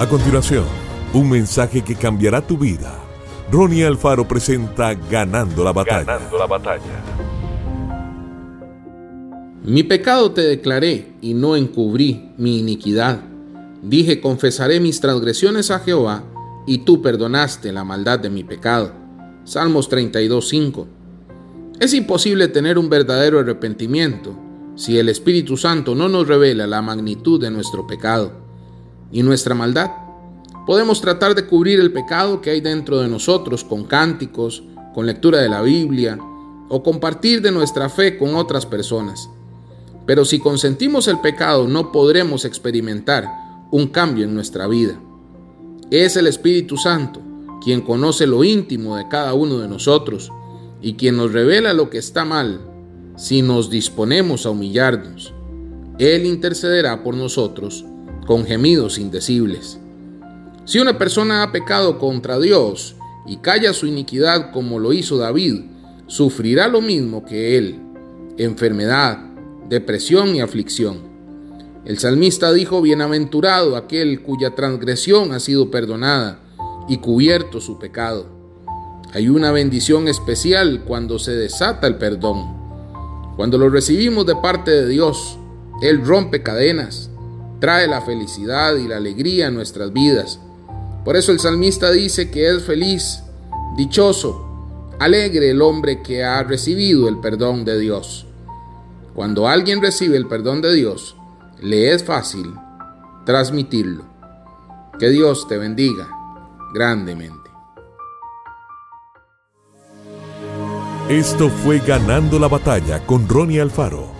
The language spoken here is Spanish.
A continuación, un mensaje que cambiará tu vida. Ronnie Alfaro presenta Ganando la batalla. Ganando la batalla. Mi pecado te declaré y no encubrí mi iniquidad. Dije, confesaré mis transgresiones a Jehová y tú perdonaste la maldad de mi pecado. Salmos 32.5. Es imposible tener un verdadero arrepentimiento si el Espíritu Santo no nos revela la magnitud de nuestro pecado y nuestra maldad. Podemos tratar de cubrir el pecado que hay dentro de nosotros con cánticos, con lectura de la Biblia o compartir de nuestra fe con otras personas. Pero si consentimos el pecado no podremos experimentar un cambio en nuestra vida. Es el Espíritu Santo quien conoce lo íntimo de cada uno de nosotros y quien nos revela lo que está mal si nos disponemos a humillarnos. Él intercederá por nosotros con gemidos indecibles. Si una persona ha pecado contra Dios y calla su iniquidad como lo hizo David, sufrirá lo mismo que él, enfermedad, depresión y aflicción. El salmista dijo, Bienaventurado aquel cuya transgresión ha sido perdonada y cubierto su pecado. Hay una bendición especial cuando se desata el perdón. Cuando lo recibimos de parte de Dios, Él rompe cadenas, trae la felicidad y la alegría a nuestras vidas. Por eso el salmista dice que es feliz, dichoso, alegre el hombre que ha recibido el perdón de Dios. Cuando alguien recibe el perdón de Dios, le es fácil transmitirlo. Que Dios te bendiga grandemente. Esto fue Ganando la Batalla con Ronnie Alfaro.